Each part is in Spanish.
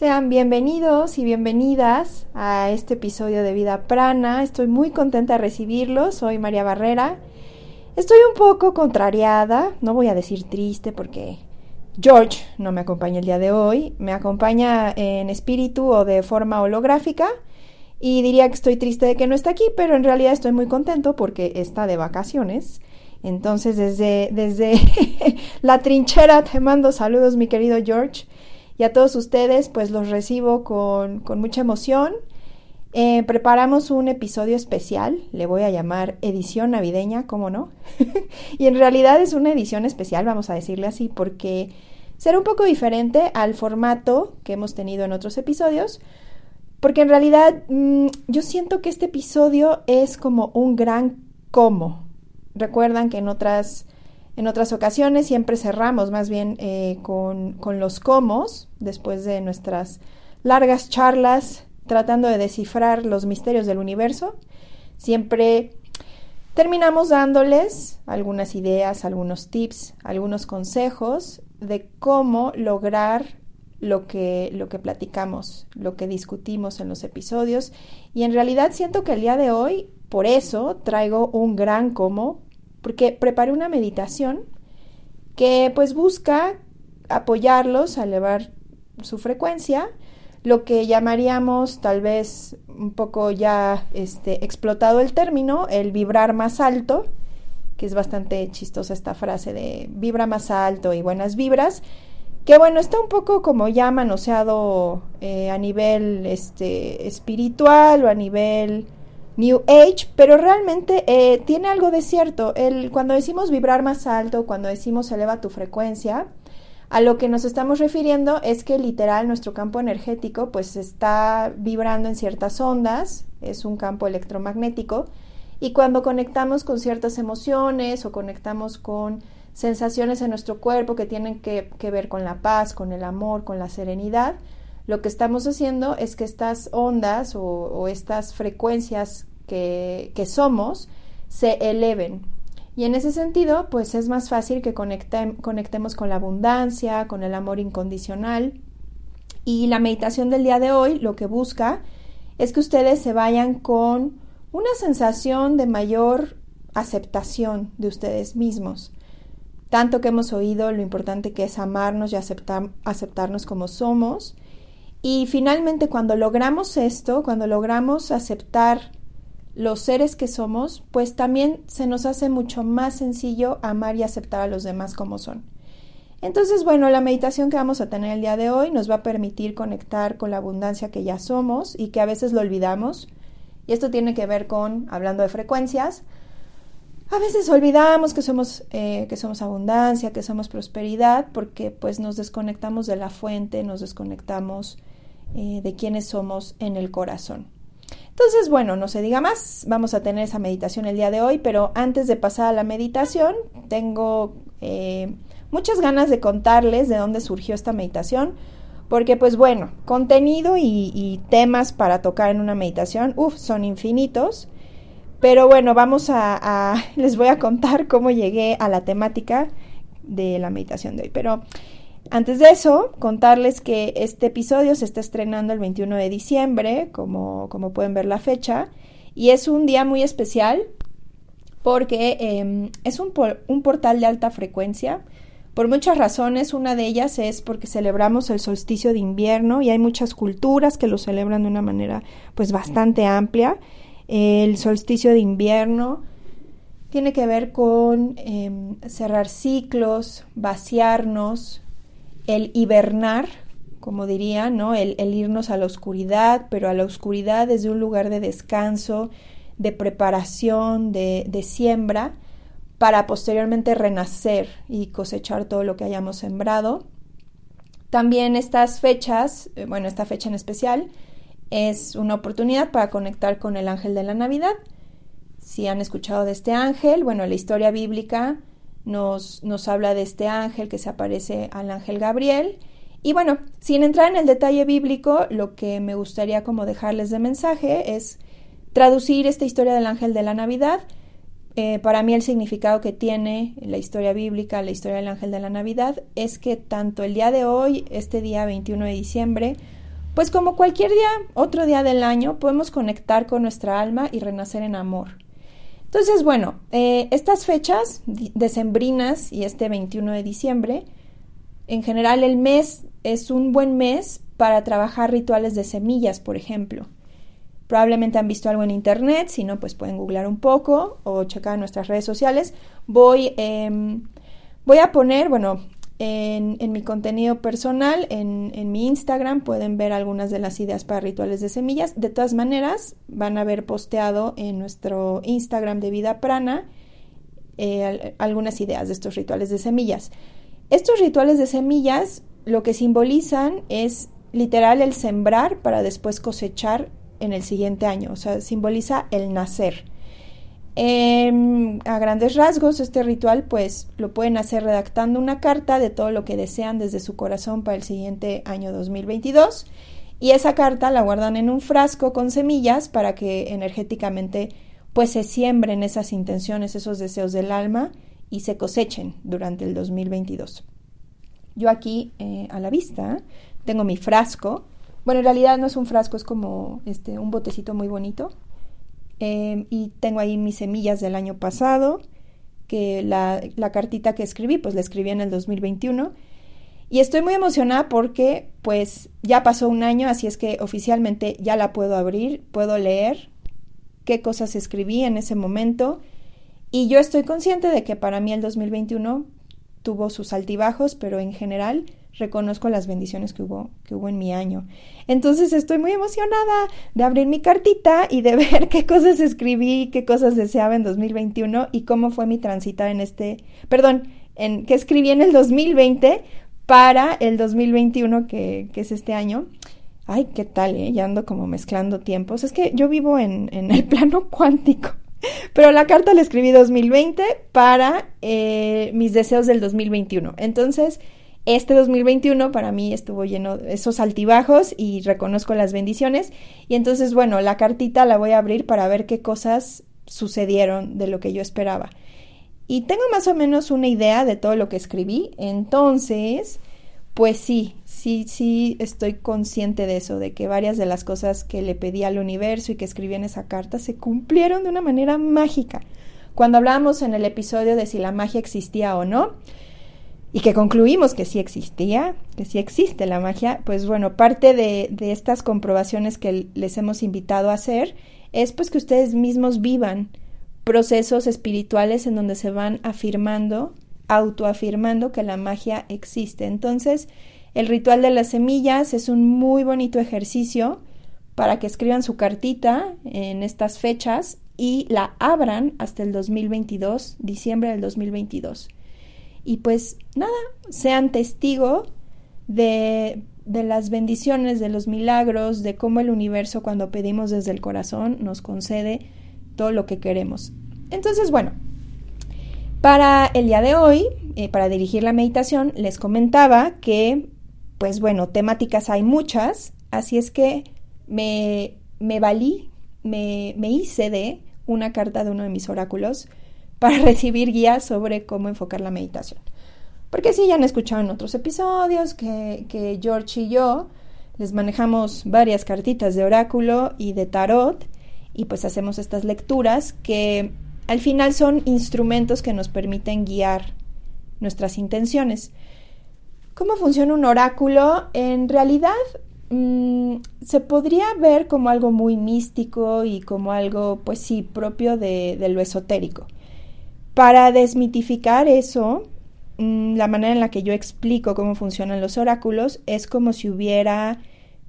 Sean bienvenidos y bienvenidas a este episodio de Vida Prana. Estoy muy contenta de recibirlos. Soy María Barrera. Estoy un poco contrariada, no voy a decir triste porque George no me acompaña el día de hoy. Me acompaña en espíritu o de forma holográfica. Y diría que estoy triste de que no está aquí, pero en realidad estoy muy contento porque está de vacaciones. Entonces, desde, desde la trinchera te mando saludos, mi querido George. Y a todos ustedes, pues los recibo con, mucha emoción. Eh, preparamos un episodio especial, le voy a llamar edición navideña, ¿cómo no? y en realidad es una edición especial, vamos a decirle así, porque será un poco diferente al formato que hemos tenido en otros episodios, porque en realidad mm, yo siento que este episodio es como un gran cómo. Recuerdan que en otras en otras ocasiones siempre cerramos más bien eh, con, los comos, después de nuestras largas charlas tratando de descifrar los misterios del universo. Siempre terminamos dándoles algunas ideas, algunos tips, algunos consejos de cómo lograr lo que, lo que platicamos, lo que discutimos en los episodios. Y en realidad siento que el día de hoy, por eso, traigo un gran cómo porque preparé una meditación que pues busca apoyarlos a elevar su frecuencia, lo que llamaríamos tal vez un poco ya este, explotado el término, el vibrar más alto, que es bastante chistosa esta frase de vibra más alto y buenas vibras, que bueno, está un poco como ya manoseado eh, a nivel este, espiritual o a nivel New Age, pero realmente eh, tiene algo de cierto. El, cuando decimos vibrar más alto, cuando decimos eleva tu frecuencia, a lo que nos estamos refiriendo es que literal nuestro campo energético pues está vibrando en ciertas ondas, es un campo electromagnético, y cuando conectamos con ciertas emociones o conectamos con sensaciones en nuestro cuerpo que tienen que, ver con la paz, con el amor, con la serenidad, lo que estamos haciendo es que estas ondas o estas frecuencias que, somos se eleven. Y en ese sentido, pues es más fácil que conectemos con la abundancia, con el amor incondicional. Y la meditación del día de hoy lo que busca es que ustedes se vayan con una sensación de mayor aceptación de ustedes mismos. Tanto que hemos oído lo importante que es amarnos y aceptarnos como somos. Y finalmente cuando logramos esto, cuando logramos aceptar los seres que somos, pues también se nos hace mucho más sencillo amar y aceptar a los demás como son. Entonces, bueno, la meditación que vamos a tener el día de hoy nos va a permitir conectar con la abundancia que ya somos y que a veces lo olvidamos. Y esto tiene que ver con, hablando de frecuencias, a veces olvidamos que somos, eh, que somos abundancia, que somos prosperidad, porque pues nos desconectamos de la fuente, nos desconectamos eh, de quienes somos en el corazón. Entonces, bueno, no se diga más, vamos a tener esa meditación el día de hoy, pero antes de pasar a la meditación, tengo eh, muchas ganas de contarles de dónde surgió esta meditación, porque pues bueno, contenido y, temas para tocar en una meditación, uff, son infinitos. Pero bueno, vamos a, les voy a contar cómo llegué a la temática de la meditación de hoy. Pero antes de eso, contarles que este episodio se está estrenando el 21 de diciembre, como, como pueden ver la fecha, y es un día muy especial porque em, es un, un portal de alta frecuencia. Por muchas razones, una de ellas es porque celebramos el solsticio de invierno y hay muchas culturas que lo celebran de una manera pues bastante amplia. El solsticio de invierno tiene que ver con em, cerrar ciclos, vaciarnos, el hibernar, como diría, ¿no? El, irnos a la oscuridad, pero a la oscuridad desde un lugar de descanso, de preparación, de, siembra, para posteriormente renacer y cosechar todo lo que hayamos sembrado. También estas fechas, eh, bueno, esta fecha en especial, es una oportunidad para conectar con el ángel de la Navidad. Si han escuchado de este ángel, bueno, la historia bíblica nos, nos habla de este ángel que se aparece al ángel Gabriel. Y bueno, sin entrar en el detalle bíblico, lo que me gustaría como dejarles de mensaje es traducir esta historia del ángel de la Navidad. Eh, para mí el significado que tiene la historia bíblica, la historia del ángel de la Navidad, es que tanto el día de hoy, este día 21 de diciembre, pues como cualquier día, otro día del año, podemos conectar con nuestra alma y renacer en amor. Entonces, bueno, eh, estas fechas decembrinas y este 21 de diciembre, en general el mes es un buen mes para trabajar rituales de semillas, por ejemplo. Probablemente han visto algo en internet, si no, pues pueden googlear un poco o checar en nuestras redes sociales. Voy, em, voy a poner, bueno, en, mi contenido personal, en, mi Instagram, pueden ver algunas de las ideas para rituales de semillas. De todas maneras, van a haber posteado en nuestro Instagram de Vida Prana eh, algunas ideas de estos rituales de semillas. Estos rituales de semillas lo que simbolizan es literal el sembrar para después cosechar en el siguiente año, o sea, simboliza el nacer. Em, a grandes rasgos, este ritual pues lo pueden hacer redactando una carta de todo lo que desean desde su corazón para el siguiente año 2022 y esa carta la guardan en un frasco con semillas para que energéticamente pues se siembren esas intenciones, esos deseos del alma y se cosechen durante el 2022. Yo aquí eh, a la vista tengo mi frasco. Bueno, en realidad no es un frasco, es como este, un botecito muy bonito Em, y tengo ahí mis semillas del año pasado, que la, la, cartita que escribí, pues la escribí en el 2021. Y estoy muy emocionada porque pues ya pasó un año, así es que oficialmente ya la puedo abrir, puedo leer qué cosas escribí en ese momento. Y yo estoy consciente de que para mí el 2021 tuvo sus altibajos, pero en general reconozco las bendiciones que hubo, que hubo en mi año. Entonces estoy muy emocionada de abrir mi cartita y de ver qué cosas escribí, qué cosas deseaba en 2021 y cómo fue mi transitar en este, perdón, en qué escribí en el 2020 para el 2021 que, que es este año. Ay, qué tal, eh? ya ando como mezclando tiempos. Es que yo vivo en, en el plano cuántico. Pero la carta la escribí 2020 para eh, mis deseos del 2021. Entonces, este 2021 para mí estuvo lleno de esos altibajos y reconozco las bendiciones. Y entonces, bueno, la cartita la voy a abrir para ver qué cosas sucedieron de lo que yo esperaba. Y tengo más o menos una idea de todo lo que escribí. Entonces, pues sí, sí, sí estoy consciente de eso, de que varias de las cosas que le pedí al universo y que escribí en esa carta se cumplieron de una manera mágica. Cuando hablábamos en el episodio de si la magia existía o no, y que concluimos que sí existía, que sí existe la magia, pues bueno, parte de, estas comprobaciones que les hemos invitado a hacer es pues que ustedes mismos vivan procesos espirituales en donde se van afirmando, autoafirmando que la magia existe. Entonces, el ritual de las semillas es un muy bonito ejercicio para que escriban su cartita en estas fechas y la abran hasta el 2022, diciembre del 2022 y pues nada, sean testigo de, de las bendiciones, de los milagros, de cómo el universo cuando pedimos desde el corazón nos concede todo lo que queremos. Entonces, bueno, para el día de hoy, eh, para dirigir la meditación, les comentaba que, pues bueno, temáticas hay muchas, así es que me, me valí, me, me hice de una carta de uno de mis oráculos para recibir guías sobre cómo enfocar la meditación. Porque sí, ya han escuchado en otros episodios que, George y yo les manejamos varias cartitas de oráculo y de tarot y pues hacemos estas lecturas que al final son instrumentos que nos permiten guiar nuestras intenciones. ¿Cómo funciona un oráculo? En realidad mm, se podría ver como algo muy místico y como algo, pues sí, propio de lo esotérico. Para desmitificar eso, mm, la manera en la que yo explico cómo funcionan los oráculos es como si hubiera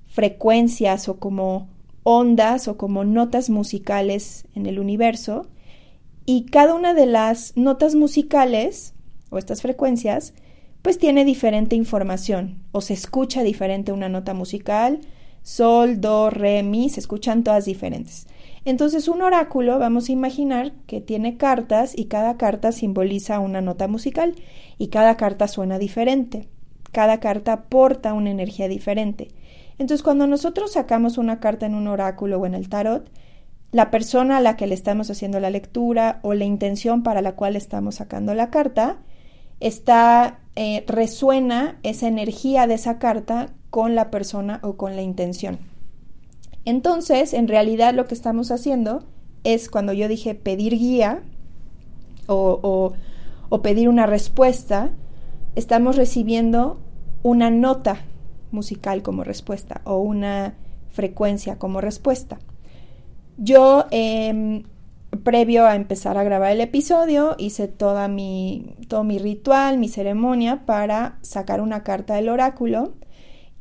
frecuencias o como ondas o como notas musicales en el universo y cada una de las notas musicales o estas frecuencias pues tiene diferente información o se escucha diferente una nota musical, sol, do, re, mi, se escuchan todas diferentes. Entonces un oráculo vamos a imaginar que tiene cartas y cada carta simboliza una nota musical y cada carta suena diferente. Cada carta porta una energía diferente. Entonces cuando nosotros sacamos una carta en un oráculo o en el tarot, la persona a la que le estamos haciendo la lectura o la intención para la cual estamos sacando la carta, está, eh, resuena esa energía de esa carta con la persona o con la intención. Entonces, en realidad lo que estamos haciendo es cuando yo dije pedir guía o, pedir una respuesta, estamos recibiendo una nota musical como respuesta o una frecuencia como respuesta. Yo, em, previo a empezar a grabar el episodio, hice toda mi, todo mi ritual, mi ceremonia para sacar una carta del oráculo.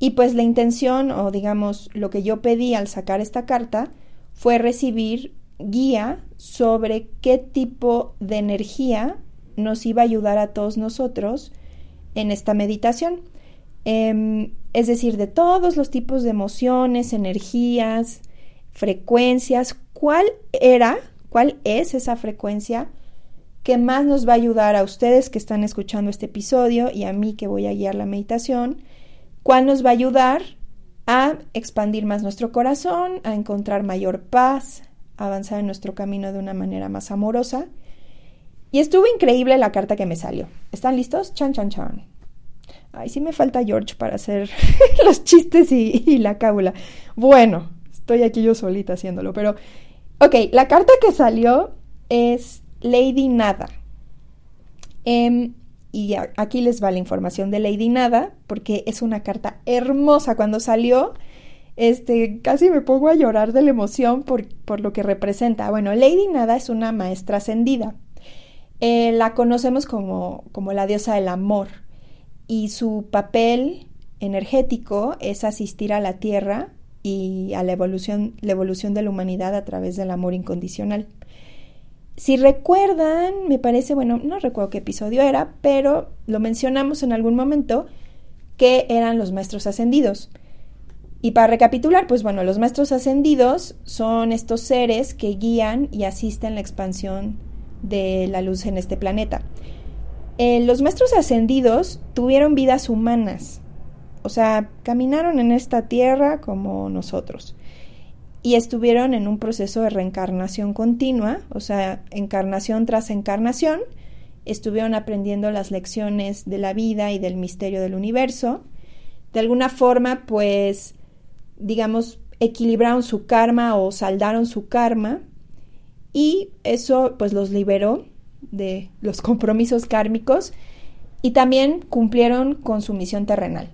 Y pues la intención, o digamos, lo que yo pedí al sacar esta carta, fue recibir guía sobre qué tipo de energía nos iba a ayudar a todos nosotros en esta meditación. Em, es decir, de todos los tipos de emociones, energías, frecuencias, cuál era, cuál es esa frecuencia que más nos va a ayudar a ustedes que están escuchando este episodio y a mí que voy a guiar la meditación, cuál nos va a ayudar a expandir más nuestro corazón, a encontrar mayor paz, a avanzar en nuestro camino de una manera más amorosa. Y estuvo increíble la carta que me salió. ¿Están listos? Chan, chan, chan. Ay, sí me falta George para hacer los chistes y, y la cábula. Bueno, estoy aquí yo solita haciéndolo, pero ok, la carta que salió es Lady Nada. Em, y aquí les va la información de Lady Nada, porque es una carta hermosa. Cuando salió, este, casi me pongo a llorar de la emoción por, por lo que representa. Bueno, Lady Nada es una maestra ascendida. Eh, la conocemos como, como la diosa del amor y su papel energético es asistir a la Tierra y a la evolución, la evolución de la humanidad a través del amor incondicional. Si recuerdan, me parece, bueno, no recuerdo qué episodio era, pero lo mencionamos en algún momento, que eran los maestros ascendidos. Y para recapitular, pues bueno, los maestros ascendidos son estos seres que guían y asisten la expansión de la luz en este planeta. Eh, los maestros ascendidos tuvieron vidas humanas, o sea, caminaron en esta tierra como nosotros y estuvieron en un proceso de reencarnación continua, o sea, encarnación tras encarnación, estuvieron aprendiendo las lecciones de la vida y del misterio del universo. De alguna forma, pues, digamos, equilibraron su karma o saldaron su karma y eso pues los liberó de los compromisos kármicos y también cumplieron con su misión terrenal.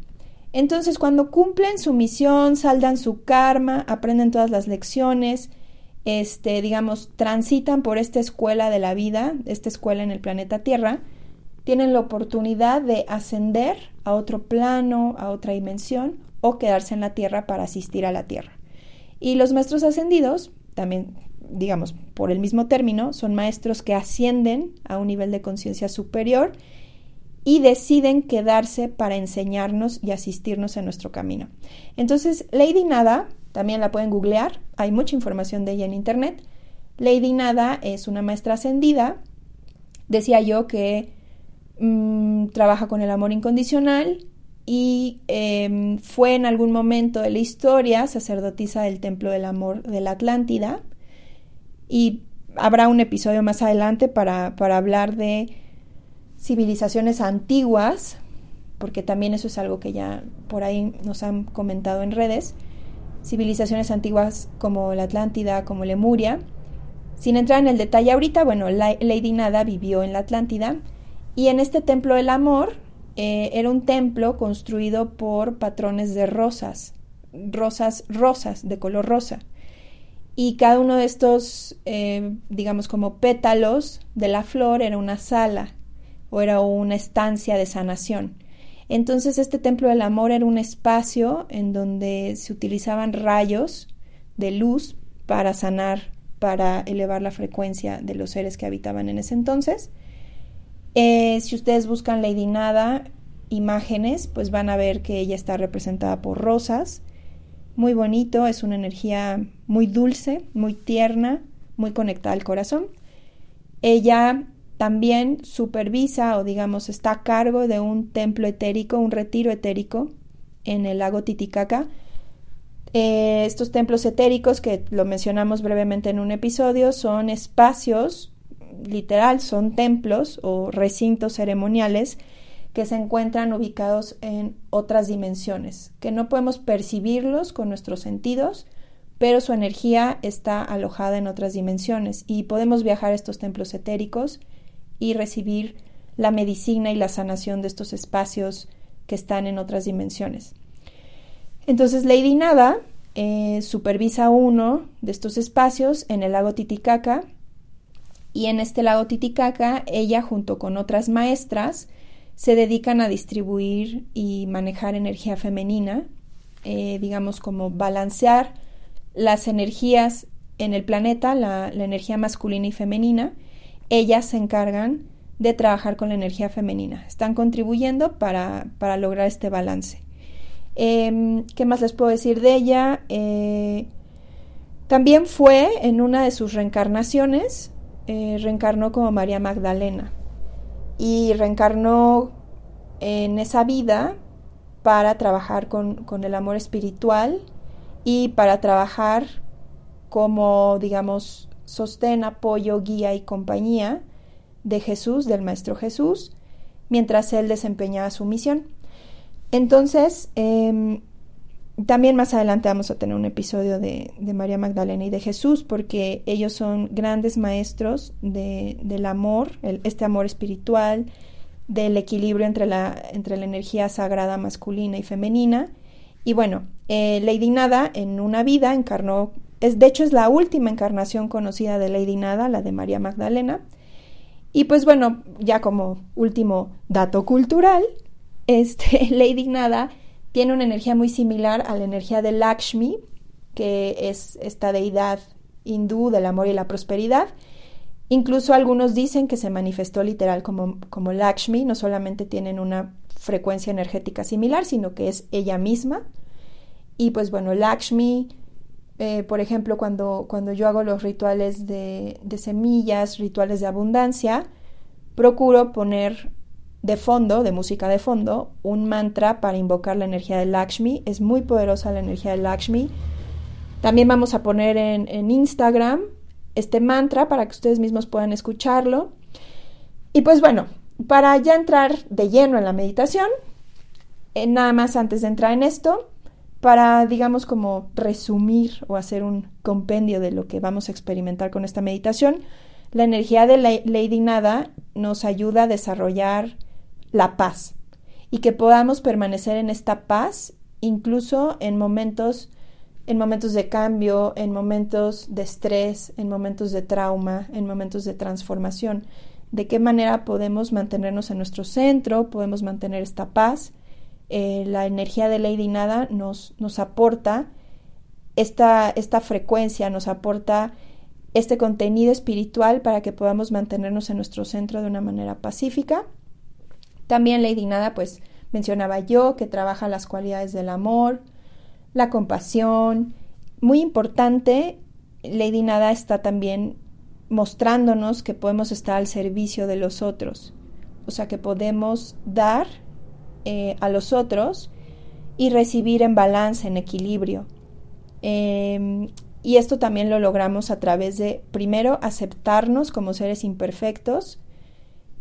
Entonces, cuando cumplen su misión, saldan su karma, aprenden todas las lecciones, este, digamos, transitan por esta escuela de la vida, esta escuela en el planeta Tierra, tienen la oportunidad de ascender a otro plano, a otra dimensión, o quedarse en la Tierra para asistir a la Tierra. Y los maestros ascendidos, también, digamos, por el mismo término, son maestros que ascienden a un nivel de conciencia superior y deciden quedarse para enseñarnos y asistirnos en nuestro camino. Entonces, Lady Nada, también la pueden googlear, hay mucha información de ella en internet. Lady Nada es una maestra ascendida, decía yo que mm, trabaja con el amor incondicional y em, fue en algún momento de la historia sacerdotisa del Templo del Amor de la Atlántida y habrá un episodio más adelante para, para hablar de civilizaciones antiguas, porque también eso es algo que ya por ahí nos han comentado en redes, civilizaciones antiguas como la Atlántida, como Lemuria. Sin entrar en el detalle ahorita, bueno, Lady Nada vivió en la Atlántida y en este templo del amor eh, era un templo construido por patrones de rosas, rosas rosas, de color rosa. Y cada uno de estos, eh, digamos como pétalos de la flor era una sala era una estancia de sanación. Entonces este templo del amor era un espacio en donde se utilizaban rayos de luz para sanar para elevar la frecuencia de los seres que habitaban en ese entonces. Eh, si ustedes buscan Lady Nada imágenes, pues van a ver que ella está representada por rosas. Muy bonito, es una energía muy dulce, muy tierna, muy conectada al corazón. Ella también supervisa o digamos está a cargo de un templo etérico, un retiro etérico en el lago Titicaca. Eh, estos templos etéricos, que lo mencionamos brevemente en un episodio, son espacios, literal, son templos o recintos ceremoniales que se encuentran ubicados en otras dimensiones, que no podemos percibirlos con nuestros sentidos, pero su energía está alojada en otras dimensiones y podemos viajar a estos templos etéricos y recibir la medicina y la sanación de estos espacios que están en otras dimensiones. Entonces Lady Nada eh, supervisa uno de estos espacios en el lago Titicaca y en este lago Titicaca ella junto con otras maestras se dedican a distribuir y manejar energía femenina, eh, digamos como balancear las energías en el planeta, la energía masculina y femenina, ellas se encargan de trabajar con la energía femenina. Están contribuyendo para, lograr este balance. Em, ¿Qué más les puedo decir de ella? Eh, también fue en una de sus reencarnaciones, eh, reencarnó como María Magdalena y reencarnó en esa vida para trabajar con, con el amor espiritual y para trabajar como, digamos, sostén, apoyo, guía y compañía de Jesús, del Maestro Jesús, mientras él desempeñaba su misión. Entonces, em, también más adelante vamos a tener un episodio de, María Magdalena y de Jesús, porque ellos son grandes maestros del amor, este amor espiritual, del equilibrio entre la, entre la energía sagrada masculina y femenina. Y bueno, eh, Lady Nada en una vida encarnó es, de hecho, es la última encarnación conocida de Lady Nada, la de María Magdalena. Y pues bueno, ya como último dato cultural, este, Lady Nada tiene una energía muy similar a la energía de Lakshmi, que es esta deidad hindú del amor y la prosperidad. Incluso algunos dicen que se manifestó literal como, como Lakshmi, no solamente tienen una frecuencia energética similar, sino que es ella misma. Y pues bueno, Lakshmi eh, por ejemplo, cuando, cuando yo hago los rituales de, semillas, rituales de abundancia, procuro poner de fondo, de música de fondo, un mantra para invocar la energía de Lakshmi. Es muy poderosa la energía de Lakshmi. También vamos a poner en, Instagram este mantra para que ustedes mismos puedan escucharlo. Y pues bueno, para ya entrar de lleno en la meditación, eh, nada más antes de entrar en esto, para, digamos, como resumir o hacer un compendio de lo que vamos a experimentar con esta meditación, la energía de Lady Nada nos ayuda a desarrollar la paz y que podamos permanecer en esta paz incluso en momentos en momentos de cambio, en momentos de estrés, en momentos de trauma, en momentos de transformación. De qué manera podemos mantenernos en nuestro centro, podemos mantener esta paz eh, la energía de Lady Nada nos, nos aporta esta, esta frecuencia, nos aporta este contenido espiritual para que podamos mantenernos en nuestro centro de una manera pacífica. También Lady Nada, pues mencionaba yo, que trabaja las cualidades del amor, la compasión. Muy importante, Lady Nada está también mostrándonos que podemos estar al servicio de los otros, o sea, que podemos dar eh, a los otros y recibir en balance, en equilibrio. Em, y esto también lo logramos a través de, primero, aceptarnos como seres imperfectos.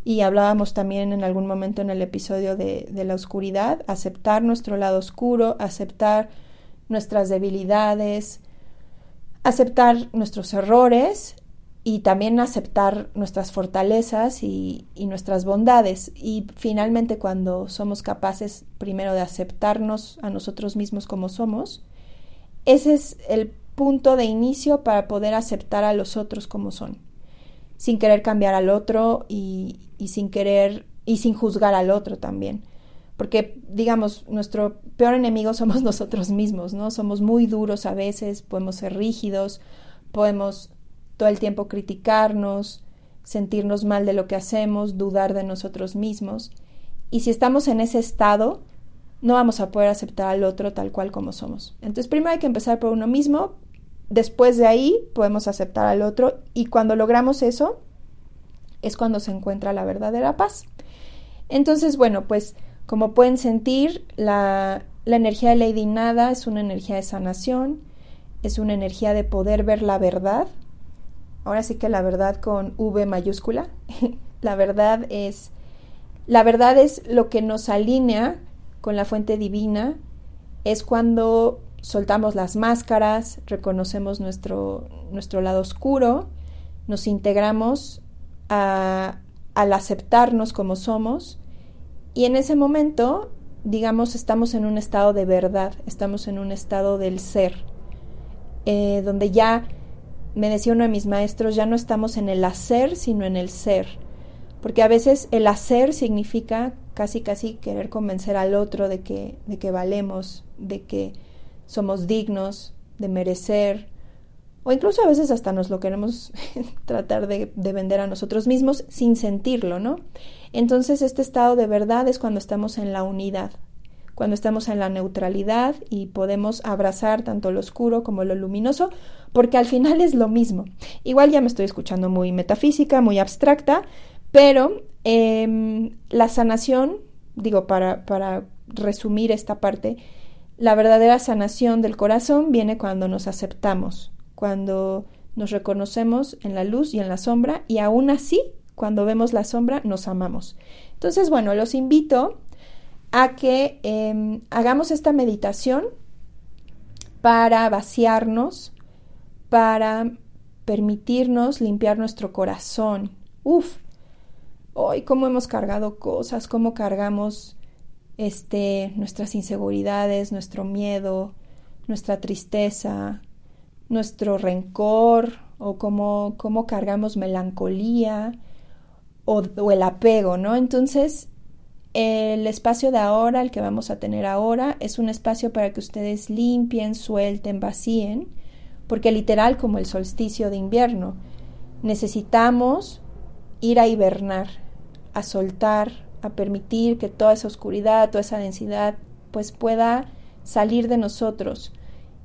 Y hablábamos también en algún momento en el episodio de, de la oscuridad, aceptar nuestro lado oscuro, aceptar nuestras debilidades, aceptar nuestros errores y también aceptar nuestras fortalezas y, nuestras bondades. Y finalmente cuando somos capaces primero de aceptarnos a nosotros mismos como somos, ese es el punto de inicio para poder aceptar a los otros como son, sin querer cambiar al otro y, y sin querer y sin juzgar al otro también. Porque, digamos, nuestro peor enemigo somos nosotros mismos, ¿no? Somos muy duros a veces, podemos ser rígidos, podemos todo el tiempo criticarnos, sentirnos mal de lo que hacemos, dudar de nosotros mismos. Y si estamos en ese estado, no vamos a poder aceptar al otro tal cual como somos. Entonces, primero hay que empezar por uno mismo, después de ahí podemos aceptar al otro y cuando logramos eso es cuando se encuentra la verdadera paz. Entonces, bueno, pues como pueden sentir, la, la energía de Lady Nada es una energía de sanación, es una energía de poder ver la verdad. Ahora sí que la verdad con V mayúscula. la verdad es la verdad es lo que nos alinea con la fuente divina, es cuando soltamos las máscaras, reconocemos nuestro, nuestro lado oscuro, nos integramos al aceptarnos como somos y en ese momento, digamos, estamos en un estado de verdad, estamos en un estado del ser, eh, donde ya, me decía uno de mis maestros, ya no estamos en el hacer, sino en el ser. Porque a veces el hacer significa casi casi querer convencer al otro de que, de que valemos, de que somos dignos, de merecer, o incluso a veces hasta nos lo queremos tratar de, de, vender a nosotros mismos sin sentirlo, ¿no? Entonces este estado de verdad es cuando estamos en la unidad, cuando estamos en la neutralidad y podemos abrazar tanto lo oscuro como lo luminoso, porque al final es lo mismo. Igual ya me estoy escuchando muy metafísica, muy abstracta, pero eh, la sanación, digo, para, para resumir esta parte, la verdadera sanación del corazón viene cuando nos aceptamos, cuando nos reconocemos en la luz y en la sombra y aún así, cuando vemos la sombra, nos amamos. Entonces, bueno, los invito a que eh, hagamos esta meditación para vaciarnos, para permitirnos limpiar nuestro corazón. Uf, hoy cómo hemos cargado cosas, cómo cargamos este, nuestras inseguridades, nuestro miedo, nuestra tristeza, nuestro rencor o cómo, cómo cargamos melancolía o el apego, ¿no? Entonces, el espacio de ahora, el que vamos a tener ahora, es un espacio para que ustedes limpien, suelten, vacíen, porque literal como el solsticio de invierno, necesitamos ir a hibernar, a soltar, a permitir que toda esa oscuridad, toda esa densidad, pues pueda salir de nosotros.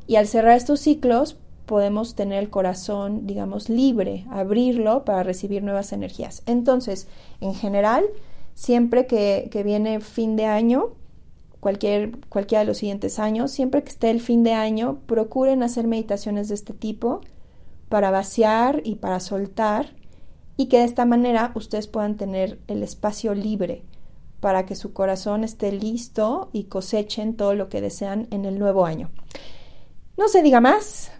Y al cerrar estos ciclos, podemos tener el corazón, digamos, libre, abrirlo para recibir nuevas energías. Entonces, en general, siempre que, que viene fin de año, cualquier, cualquiera de los siguientes años, siempre que esté el fin de año, procuren hacer meditaciones de este tipo para vaciar y para soltar y que de esta manera ustedes puedan tener el espacio libre para que su corazón esté listo y cosechen todo lo que desean en el nuevo año. No se diga más,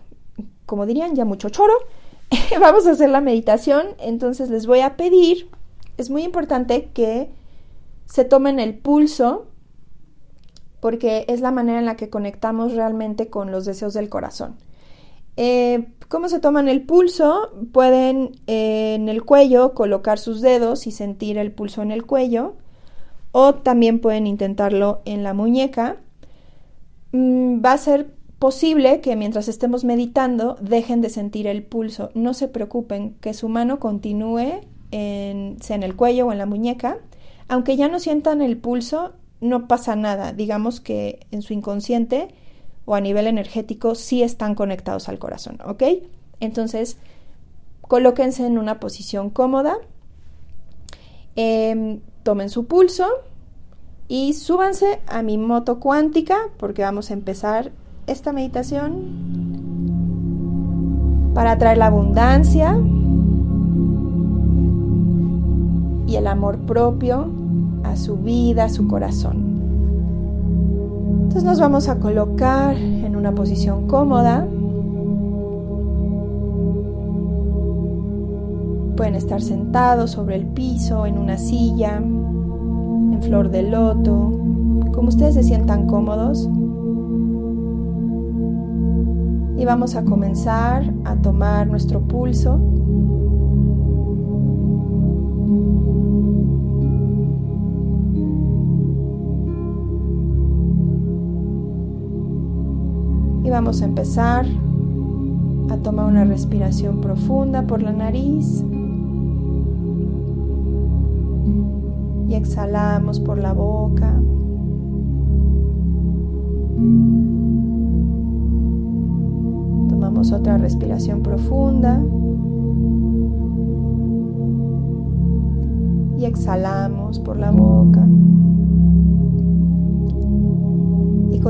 como dirían, ya mucho choro. Vamos a hacer la meditación, entonces les voy a pedir, es muy importante que se tomen el pulso porque es la manera en la que conectamos realmente con los deseos del corazón. Eh, ¿Cómo se toman el pulso? Pueden eh, en el cuello colocar sus dedos y sentir el pulso en el cuello. O también pueden intentarlo en la muñeca. Mm, va a ser posible que mientras estemos meditando dejen de sentir el pulso. No se preocupen, que su mano continúe en, en el cuello o en la muñeca. Aunque ya no sientan el pulso, no pasa nada. Digamos que en su inconsciente o a nivel energético sí están conectados al corazón, ¿ok? Entonces, colóquense en una posición cómoda, em, tomen su pulso y súbanse a mi moto cuántica porque vamos a empezar esta meditación para traer la abundancia y el amor propio a su vida, a su corazón. Entonces nos vamos a colocar en una posición cómoda. Pueden estar sentados sobre el piso, en una silla, en flor de loto, como ustedes se sientan cómodos. Y vamos a comenzar a tomar nuestro pulso. Vamos a empezar a tomar una respiración profunda por la nariz y exhalamos por la boca. Tomamos otra respiración profunda y exhalamos por la boca.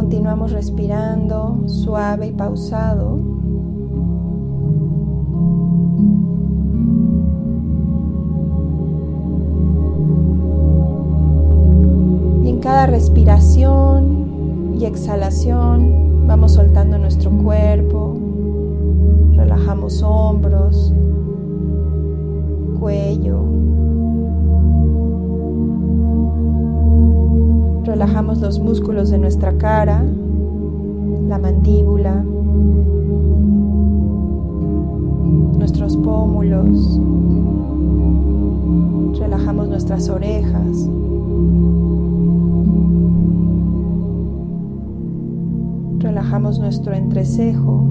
Continuamos respirando suave y pausado. Y en cada respiración y exhalación vamos soltando nuestro cuerpo, relajamos hombros, cuello, Relajamos los músculos de nuestra cara, la mandíbula, nuestros pómulos. Relajamos nuestras orejas. Relajamos nuestro entrecejo.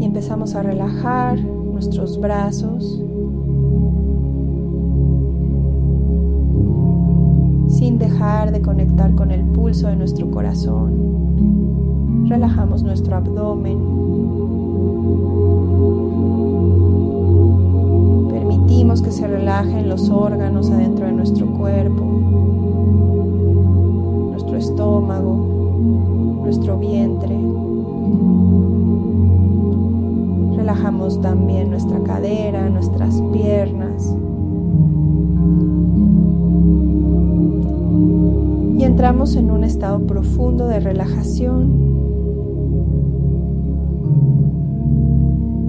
Y empezamos a relajar nuestros brazos, de conectar con el pulso de nuestro corazón. Relajamos nuestro abdomen. Permitimos que se relajen los órganos adentro de nuestro cuerpo, nuestro estómago, nuestro vientre. Relajamos también nuestra cadera, nuestras piernas. Entramos en un estado profundo de relajación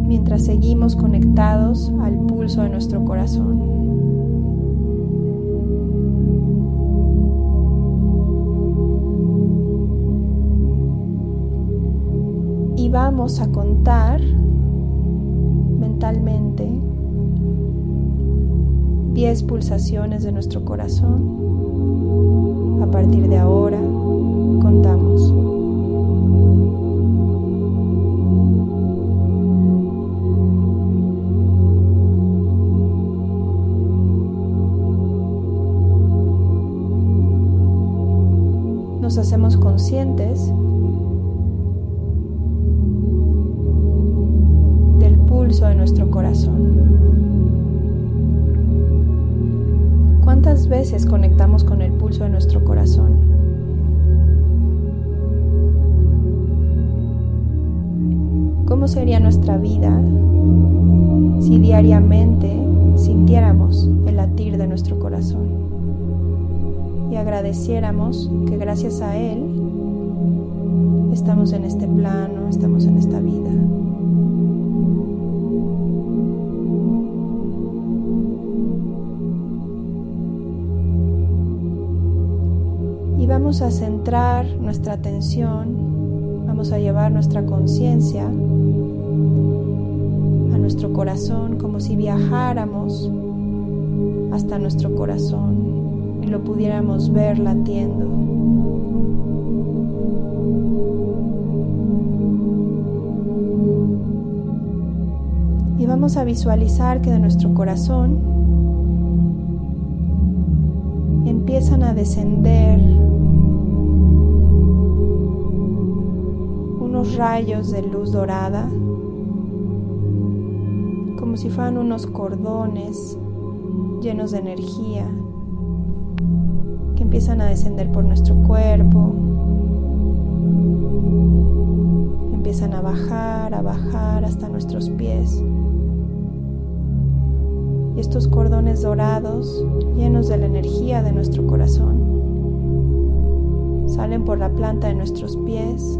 mientras seguimos conectados al pulso de nuestro corazón. Y vamos a contar mentalmente 10 pulsaciones de nuestro corazón. A partir de ahora, contamos. Nos hacemos conscientes del pulso de nuestro corazón. ¿Cuántas veces conectamos con el de nuestro corazón? ¿Cómo sería nuestra vida si diariamente sintiéramos el latir de nuestro corazón y agradeciéramos que gracias a él estamos en este plano, estamos en esta vida? Vamos a centrar nuestra atención, vamos a llevar nuestra conciencia a nuestro corazón como si viajáramos hasta nuestro corazón y lo pudiéramos ver latiendo. Y vamos a visualizar que de nuestro corazón empiezan a descender rayos de luz dorada, como si fueran unos cordones llenos de energía que empiezan a descender por nuestro cuerpo, empiezan a bajar, a bajar hasta nuestros pies. Y estos cordones dorados, llenos de la energía de nuestro corazón, salen por la planta de nuestros pies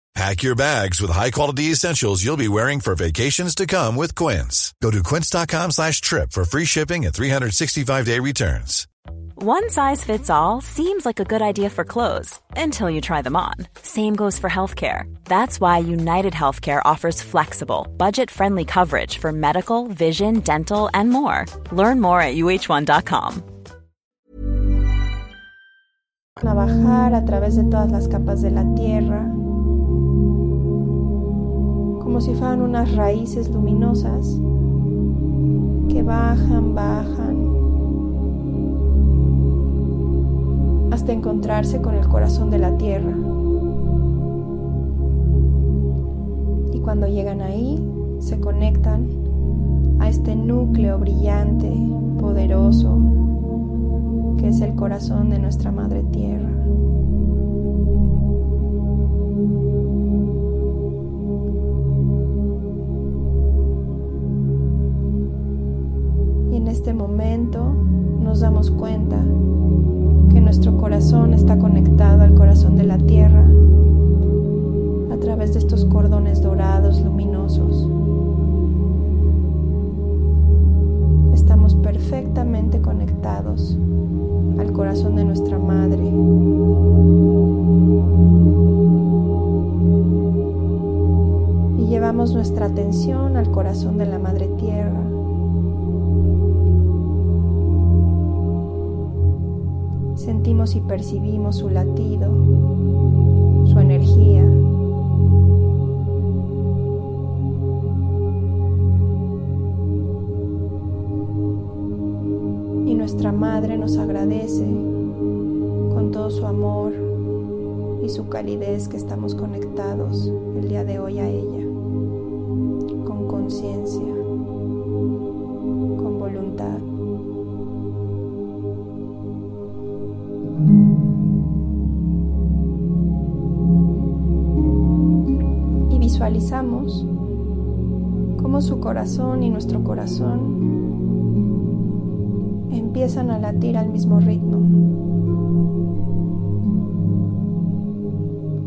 Pack your bags with high-quality essentials you'll be wearing for vacations to come with Quince. Go to quince.com slash trip for free shipping and 365-day returns. One size fits all seems like a good idea for clothes until you try them on. Same goes for healthcare. That's why United Healthcare offers flexible, budget-friendly coverage for medical, vision, dental, and more. Learn more at uh1.com. A bajar a través de todas las capas de la tierra. Como si fueran unas raíces luminosas que bajan, bajan, hasta encontrarse con el corazón de la tierra. Y cuando llegan ahí, se conectan a este núcleo brillante, poderoso, que es el corazón de nuestra Madre Tierra. Este momento nos damos cuenta que nuestro corazón está conectado al corazón de la tierra a través de estos cordones dorados luminosos. Estamos perfectamente conectados al corazón de nuestra madre. Y llevamos nuestra atención al corazón de la madre tierra. Sentimos y percibimos su latido, su energía. Y nuestra Madre nos agradece con todo su amor y su calidez que estamos conectados el día de hoy a ella, con conciencia. Visualizamos cómo su corazón y nuestro corazón empiezan a latir al mismo ritmo.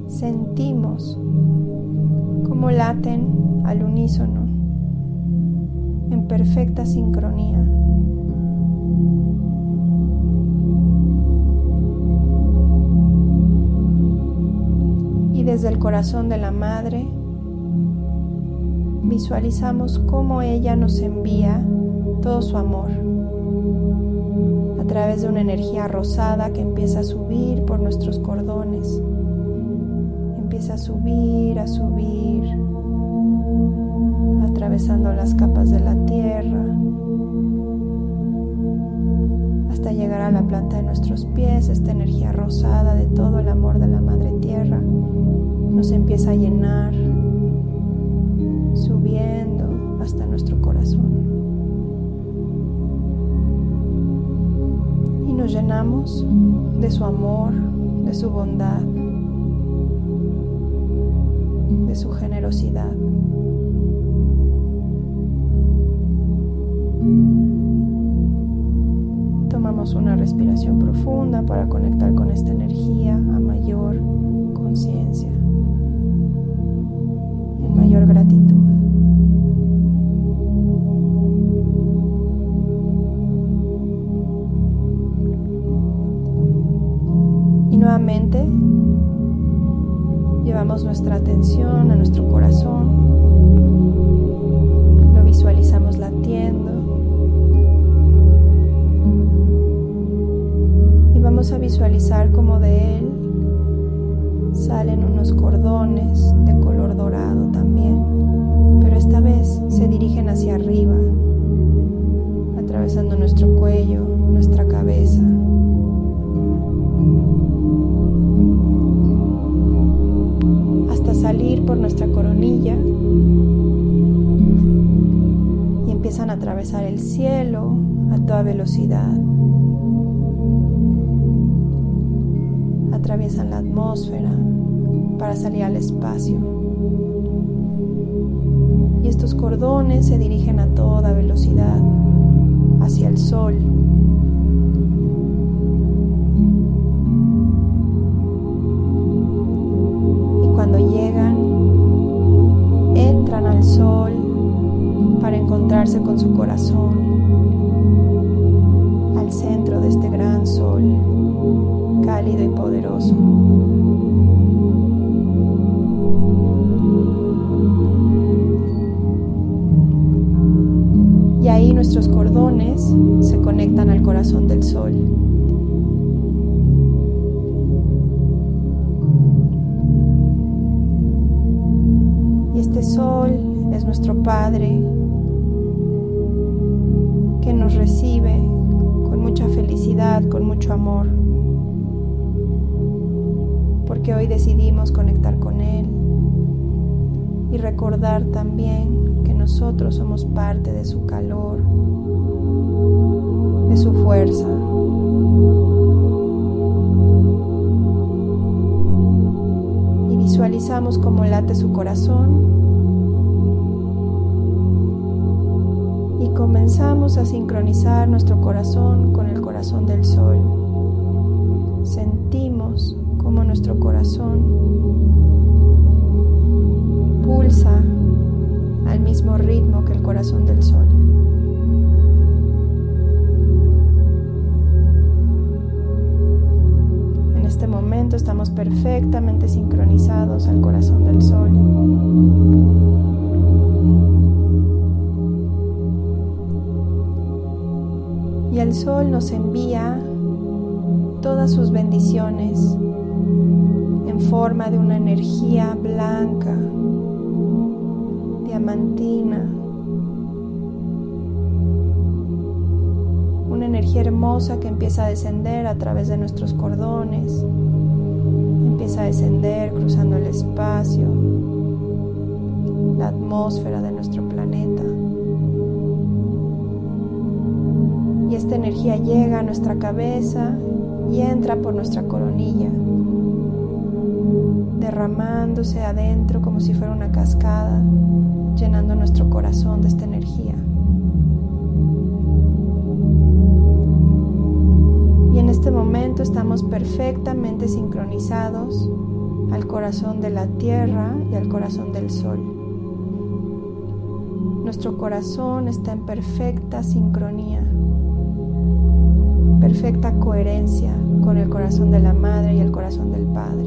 Sentimos cómo laten al unísono, en perfecta sincronía. Y desde el corazón de la madre, visualizamos cómo ella nos envía todo su amor a través de una energía rosada que empieza a subir por nuestros cordones. Empieza a subir, a subir, atravesando las capas de la tierra, hasta llegar a la planta de nuestros pies, esta energía rosada de todo el amor de la Madre Tierra nos empieza a llenar de su amor, de su bondad, de su generosidad. Tomamos una respiración profunda para conectar con esta energía a mayor conciencia, en mayor gratitud. Llevamos nuestra atención a nuestro corazón, con mucho amor, porque hoy decidimos conectar con Él y recordar también que nosotros somos parte de su calor, de su fuerza. Y visualizamos cómo late su corazón y comenzamos a sincronizar nuestro corazón con el corazón del sol. Sentimos como nuestro corazón pulsa al mismo ritmo que el corazón del sol. En este momento estamos perfectamente sincronizados al corazón del sol. El sol nos envía todas sus bendiciones en forma de una energía blanca, diamantina, una energía hermosa que empieza a descender a través de nuestros cordones, empieza a descender cruzando el espacio, la atmósfera de nuestro energía llega a nuestra cabeza y entra por nuestra coronilla, derramándose adentro como si fuera una cascada, llenando nuestro corazón de esta energía. Y en este momento estamos perfectamente sincronizados al corazón de la tierra y al corazón del sol. Nuestro corazón está en perfecta sincronía perfecta coherencia con el corazón de la madre y el corazón del padre.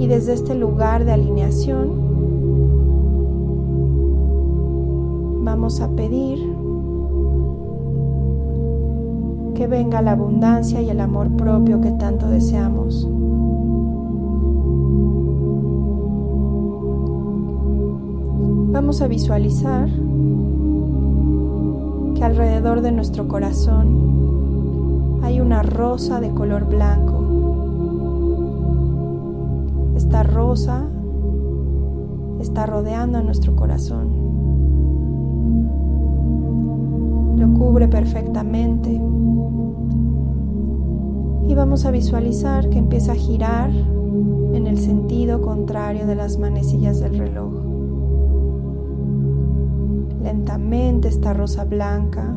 Y desde este lugar de alineación vamos a pedir que venga la abundancia y el amor propio que tanto deseamos. Vamos a visualizar que alrededor de nuestro corazón hay una rosa de color blanco. Esta rosa está rodeando a nuestro corazón. Lo cubre perfectamente. Y vamos a visualizar que empieza a girar en el sentido contrario de las manecillas del reloj. Esta rosa blanca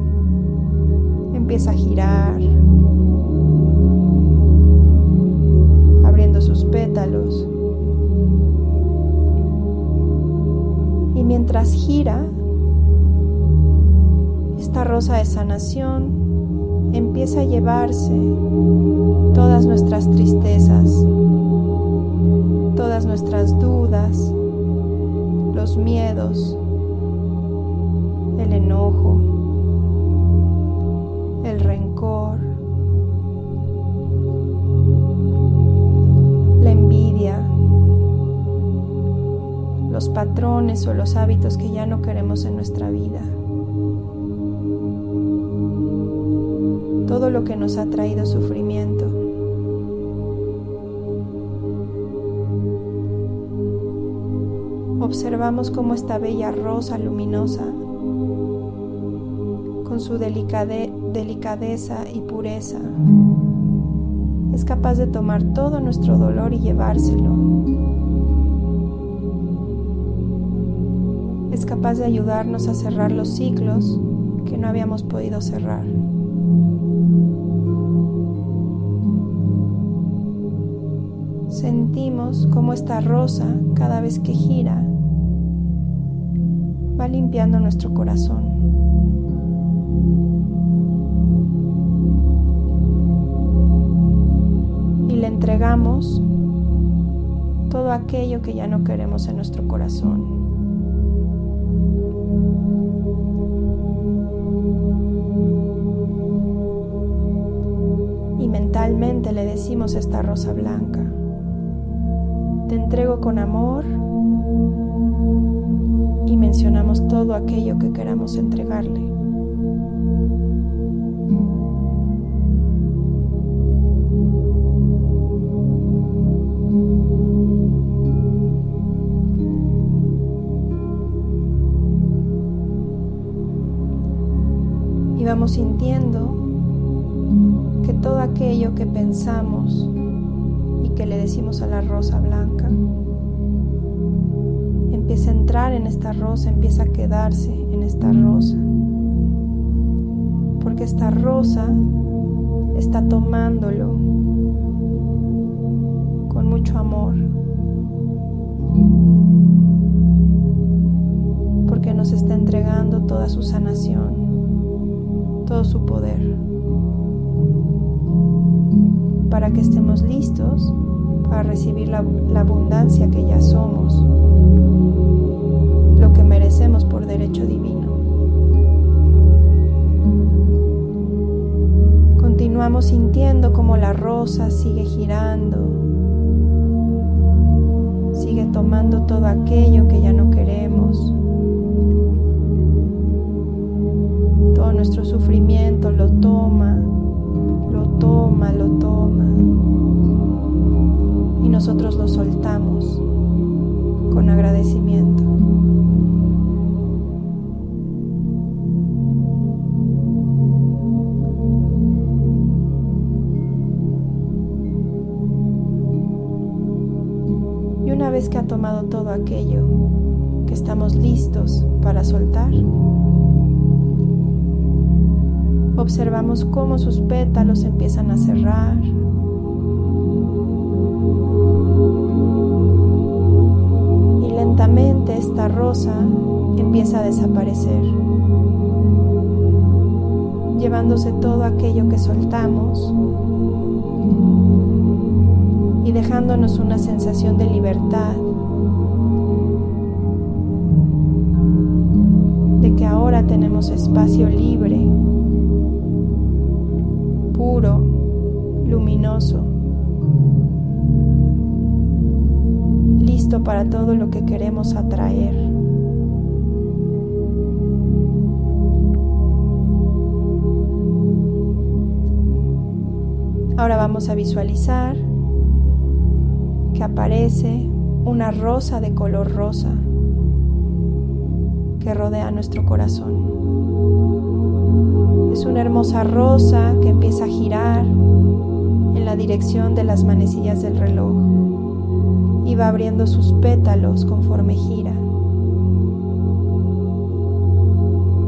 empieza a girar, abriendo sus pétalos. Y mientras gira, esta rosa de sanación empieza a llevarse todas nuestras tristezas, todas nuestras dudas, los miedos, o los hábitos que ya no queremos en nuestra vida. Todo lo que nos ha traído sufrimiento. Observamos cómo esta bella rosa luminosa con su delicadeza y pureza, es capaz de tomar todo nuestro dolor y llevárselo. capaz de ayudarnos a cerrar los ciclos que no habíamos podido cerrar. Sentimos cómo esta rosa, cada vez que gira, va limpiando nuestro corazón. Y le entregamos todo aquello que ya no queremos en nuestro corazón. Esta rosa blanca, te entrego con amor y mencionamos todo aquello que queramos entregarle. Y vamos sintiendo y que le decimos a la rosa blanca empieza a entrar en esta rosa, empieza a quedarse en esta rosa. Porque esta rosa está tomándolo con mucho amor. Porque nos está entregando toda su sanación, todo su poder. Para que estemos listos para recibir la, abundancia que ya somos lo que merecemos por derecho divino. Continuamos sintiendo como la rosa sigue girando, sigue tomando todo aquello que ya no queremos. Todo nuestro sufrimiento lo toma, lo toma, lo toma. Con agradecimiento. Y una vez que ha tomado todo aquello que estamos listos para soltar, observamos cómo sus pétalos empiezan a cerrar empieza a desaparecer, llevándose todo aquello que soltamos y dejándonos una sensación de libertad, de que ahora tenemos espacio libre, puro, luminoso listo para todo lo que queremos atraer. A visualizar que aparece una rosa de color rosa que rodea nuestro corazón. Es una hermosa rosa que empieza a girar en la dirección de las manecillas del reloj y va abriendo sus pétalos conforme gira.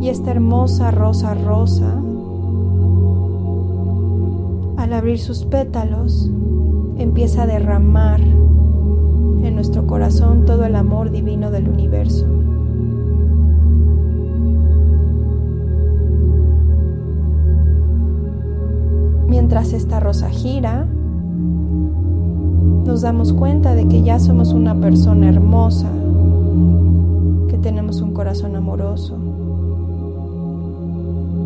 Y esta hermosa rosa rosa, abrir sus pétalos, empieza a derramar en nuestro corazón todo el amor divino del universo. Mientras esta rosa gira, nos damos cuenta de que ya somos una persona hermosa, que tenemos un corazón amoroso,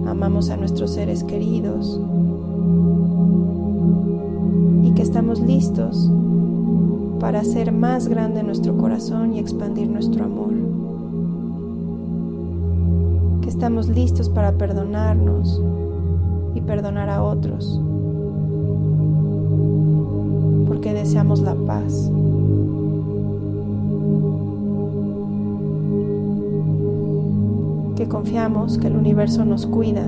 amamos a nuestros seres queridos para hacer más grande nuestro corazón y expandir nuestro amor. Que estamos listos para perdonarnos y perdonar a otros porque deseamos la paz. Que confiamos que el universo nos cuida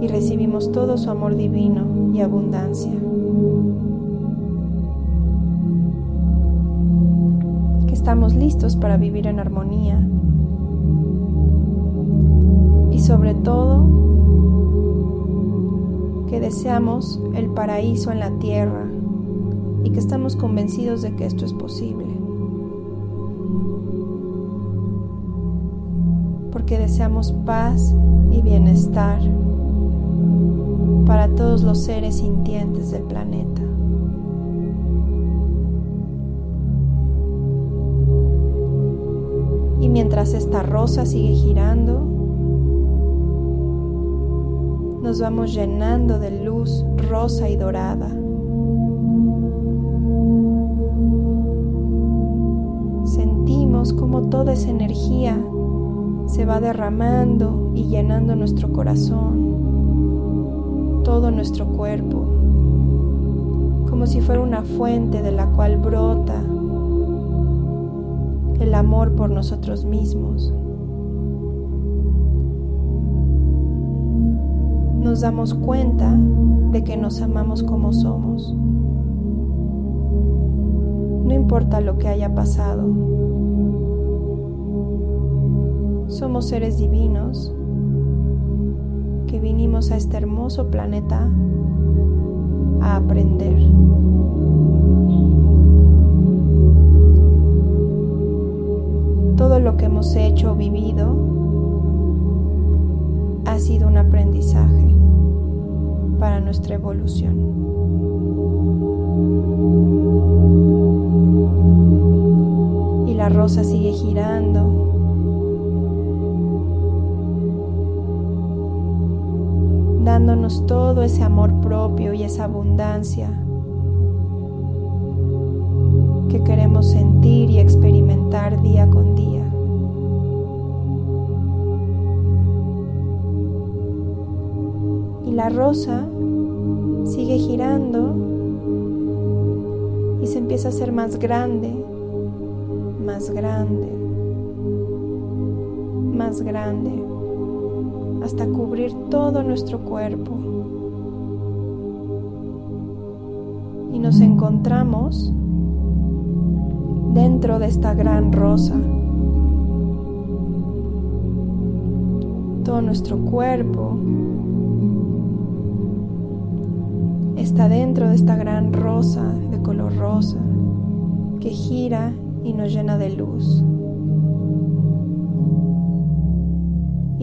y recibimos todo su amor divino y abundancia. Estamos listos para vivir en armonía y sobre todo que deseamos el paraíso en la tierra y que estamos convencidos de que esto es posible. Porque deseamos paz y bienestar. para todos los seres sintientes del planeta. Mientras esta rosa sigue girando, nos vamos llenando de luz rosa y dorada. Sentimos como toda esa energía se va derramando y llenando nuestro corazón, todo nuestro cuerpo, como si fuera una fuente de la cual brota el amor por nosotros mismos. Nos damos cuenta de que nos amamos como somos. No importa lo que haya pasado. Somos seres divinos que vinimos a este hermoso planeta a aprender. Hecho o vivido ha sido un aprendizaje para nuestra evolución. Y la rosa sigue girando dándonos todo ese amor propio y esa abundancia la rosa sigue girando y se empieza a hacer más grande, más grande, más grande hasta cubrir todo nuestro cuerpo. Y nos encontramos dentro de esta gran rosa. Todo nuestro cuerpo está dentro de esta gran rosa de color rosa que gira y nos llena de luz.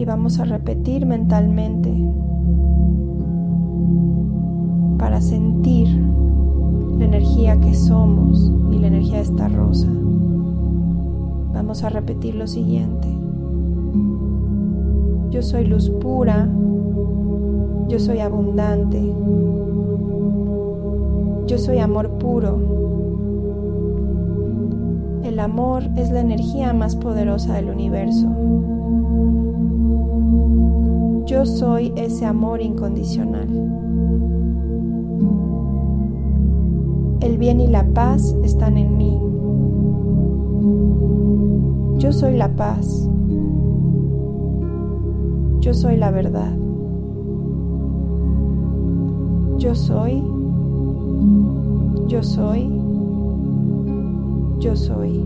y vamos a repetir mentalmente para sentir la energía que somos y la energía de esta rosa. Vamos a repetir lo siguiente. Yo soy luz pura, yo soy abundante, yo soy amor puro. El amor es la energía más poderosa del universo. Yo soy ese amor incondicional. El bien y la paz están en mí. Yo soy la paz. Yo soy la verdad. Yo soy. Yo soy. Yo soy.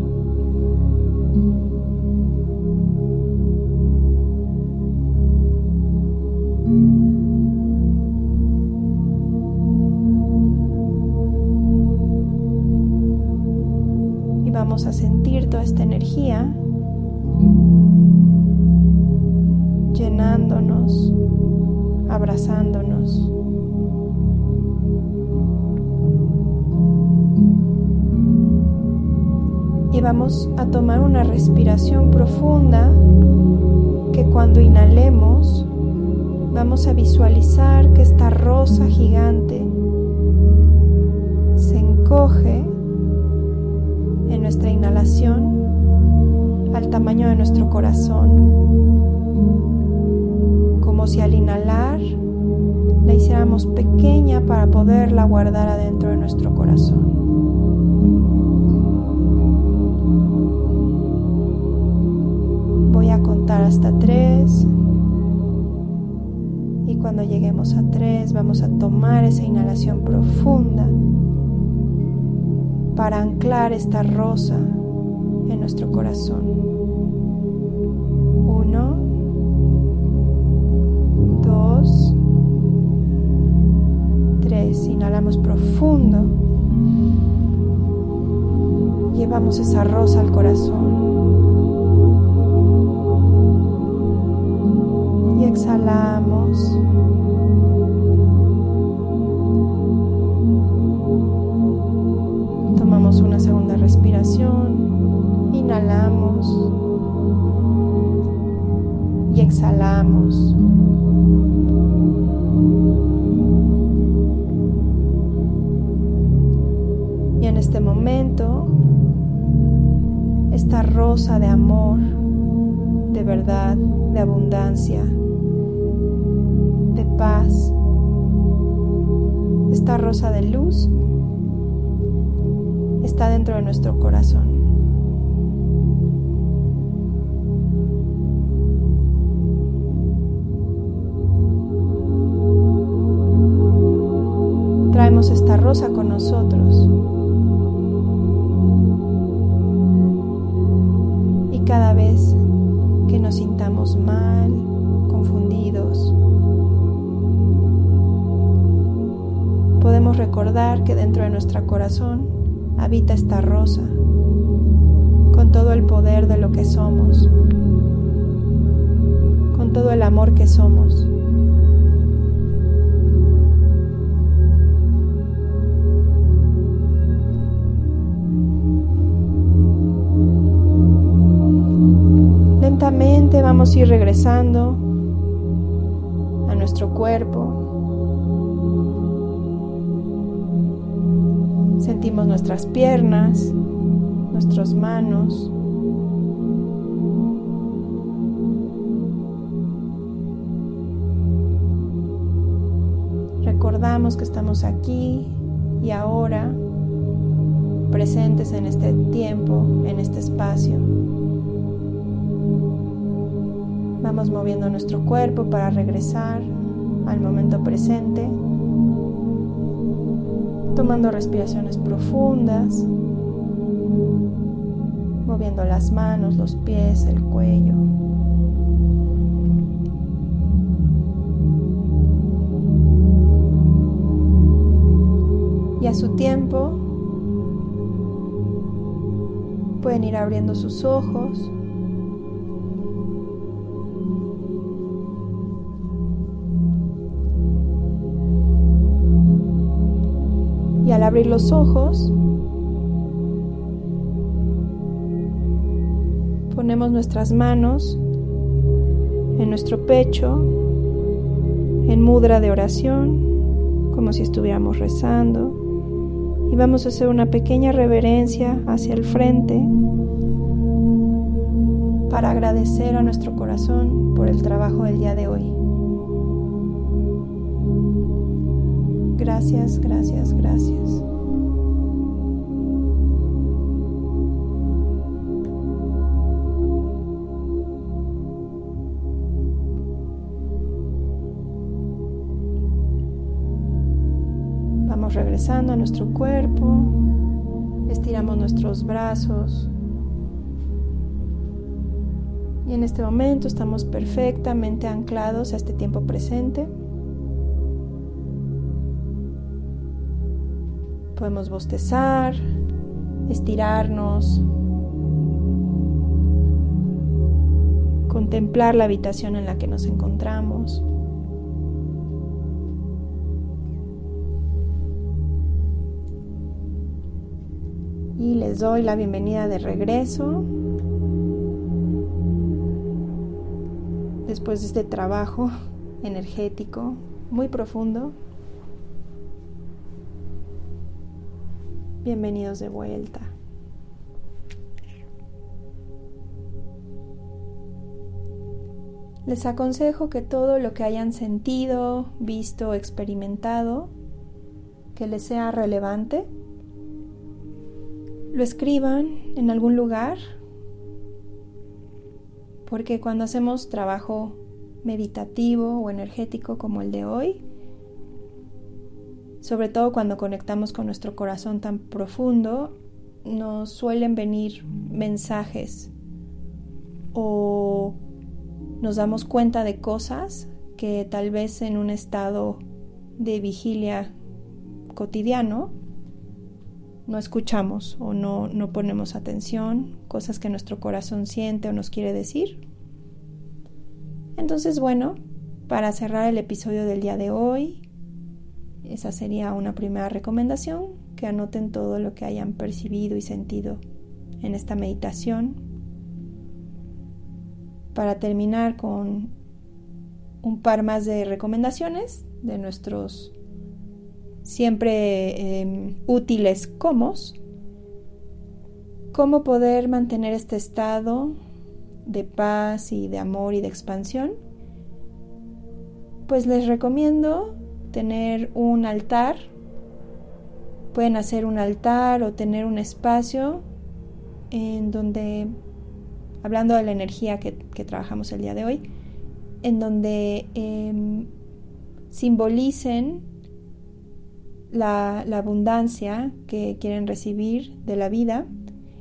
Y vamos a sentir toda esta energía llenándonos, abrazándonos. Y vamos a tomar una respiración profunda que cuando inhalemos vamos a visualizar que esta rosa gigante se encoge en nuestra inhalación al tamaño de nuestro corazón, como si al inhalar la hiciéramos pequeña para poderla guardar adentro de nuestro corazón. Hasta tres. Y cuando lleguemos a tres, vamos a tomar esa inhalación profunda para anclar esta rosa en nuestro corazón. Uno, dos, tres. Inhalamos profundo. Llevamos esa rosa al corazón. Esta rosa de amor, de verdad, de abundancia, de paz, esta rosa de luz está dentro de nuestro corazón. Traemos esta rosa con nosotros. Que dentro de nuestro corazón habita esta rosa, con todo el poder de lo que somos, con todo el amor que somos. Lentamente vamos a ir regresando a nuestro cuerpo, Nuestras piernas, nuestras manos. Recordamos que estamos aquí y ahora, presentes en este tiempo, en este espacio. Vamos moviendo nuestro cuerpo para regresar al momento presente tomando respiraciones profundas, moviendo las manos, los pies, el cuello. Y a su tiempo pueden ir abriendo sus ojos abrir los ojos, ponemos nuestras manos en nuestro pecho, en mudra de oración, como si estuviéramos rezando. Y vamos a hacer una pequeña reverencia hacia el frente para agradecer a nuestro corazón por el trabajo del día de hoy. Gracias, gracias, gracias. Nuestros brazos y en este momento estamos perfectamente anclados a este tiempo presente. Podemos bostezar, estirarnos, contemplar la habitación en la que nos encontramos. Les doy la bienvenida de regreso. Después de este trabajo energético muy profundo. Bienvenidos de vuelta. Les aconsejo que todo lo que hayan sentido, visto, experimentado, que les sea relevante, lo escriban en algún lugar, porque cuando hacemos trabajo meditativo o energético como el de hoy, sobre todo cuando conectamos con nuestro corazón tan profundo, nos suelen venir mensajes o nos damos cuenta de cosas que tal vez en un estado de vigilia cotidiano no escuchamos o no, no ponemos atención, cosas que nuestro corazón siente o nos quiere decir. Entonces, bueno, para cerrar el episodio del día de hoy, esa sería una primera recomendación, que anoten todo lo que hayan percibido y sentido en esta meditación. Para terminar con un par más de recomendaciones de nuestros siempre em, útiles comos. Cómo poder mantener este estado de paz y de amor y de expansión. Pues les recomiendo tener un altar. Pueden hacer un altar o tener un espacio en donde, hablando de la energía que, trabajamos el día de hoy, en donde em, simbolicen la, abundancia que quieren recibir de la vida.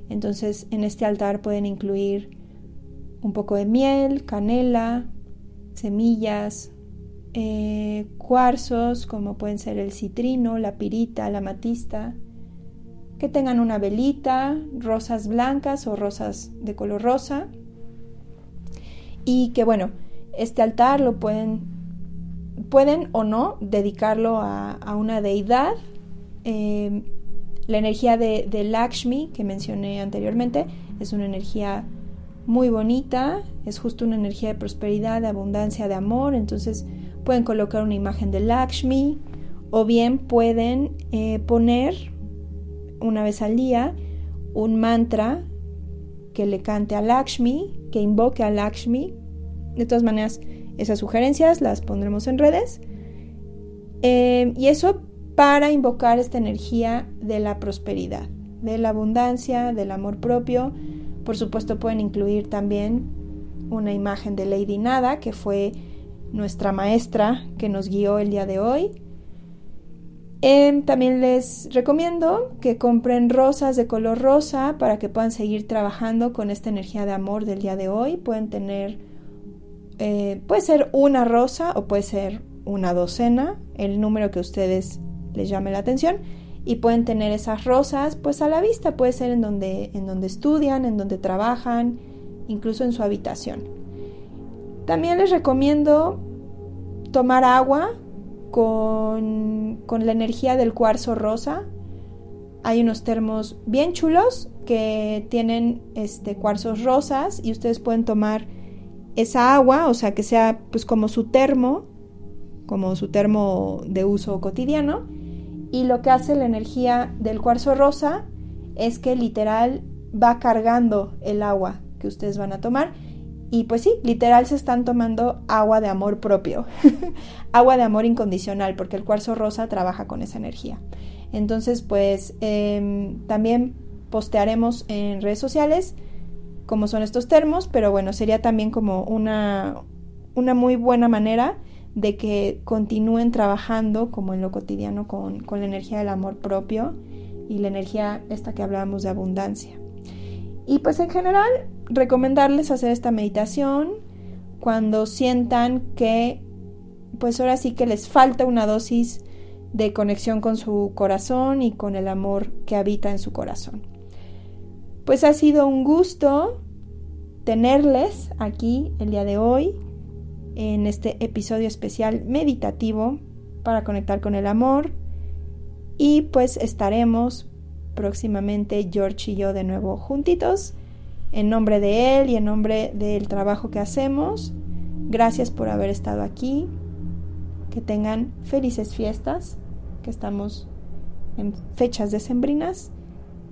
Entonces en este altar pueden incluir un poco de miel, canela, semillas, eh, cuarzos como pueden ser el citrino, la pirita, la matista, que tengan una velita, rosas blancas o rosas de color rosa y que bueno, este altar lo pueden, pueden o no dedicarlo a, una deidad. Eh, la energía de, de Lakshmi que mencioné anteriormente es una energía muy bonita, es justo una energía de prosperidad, de abundancia, de amor, entonces pueden colocar una imagen de Lakshmi o bien pueden eh, poner una vez al día un mantra que le cante a Lakshmi, que invoque a Lakshmi. De todas maneras, esas sugerencias las pondremos en redes. Eh, y eso para invocar esta energía de la prosperidad, de la abundancia, del amor propio. Por supuesto pueden incluir también una imagen de Lady Nada, que fue nuestra maestra que nos guió el día de hoy. Em, también les recomiendo que compren rosas de color rosa para que puedan seguir trabajando con esta energía de amor del día de hoy. Pueden tener, eh, puede ser una rosa o puede ser una docena, el número que ustedes les llame la atención. Y pueden tener esas rosas pues a la vista, puede ser en donde, en donde estudian, en donde trabajan, incluso en su habitación. También les recomiendo tomar agua con, la energía del cuarzo rosa. Hay unos termos bien chulos que tienen este, cuarzos rosas y ustedes pueden tomar esa agua, o sea, que sea pues como su termo, como su termo de uso cotidiano. Y lo que hace la energía del cuarzo rosa es que literal va cargando el agua que ustedes van a tomar y pues sí, literal se están tomando agua de amor propio, agua de amor incondicional, porque el cuarzo rosa trabaja con esa energía. Entonces, pues em, también postearemos en redes sociales cómo son estos termos, pero bueno, sería también como una, una muy buena manera de que continúen trabajando como en lo cotidiano con, con la energía del amor propio y la energía esta que hablábamos de abundancia. Y pues en general recomendarles hacer esta meditación cuando sientan que pues ahora sí que les falta una dosis de conexión con su corazón y con el amor que habita en su corazón. Pues ha sido un gusto tenerles aquí el día de hoy en este episodio especial meditativo para conectar con el amor y pues estaremos próximamente George y yo de nuevo juntitos. En nombre de él y en nombre del trabajo que hacemos, gracias por haber estado aquí. Que tengan felices fiestas, que estamos en fechas decembrinas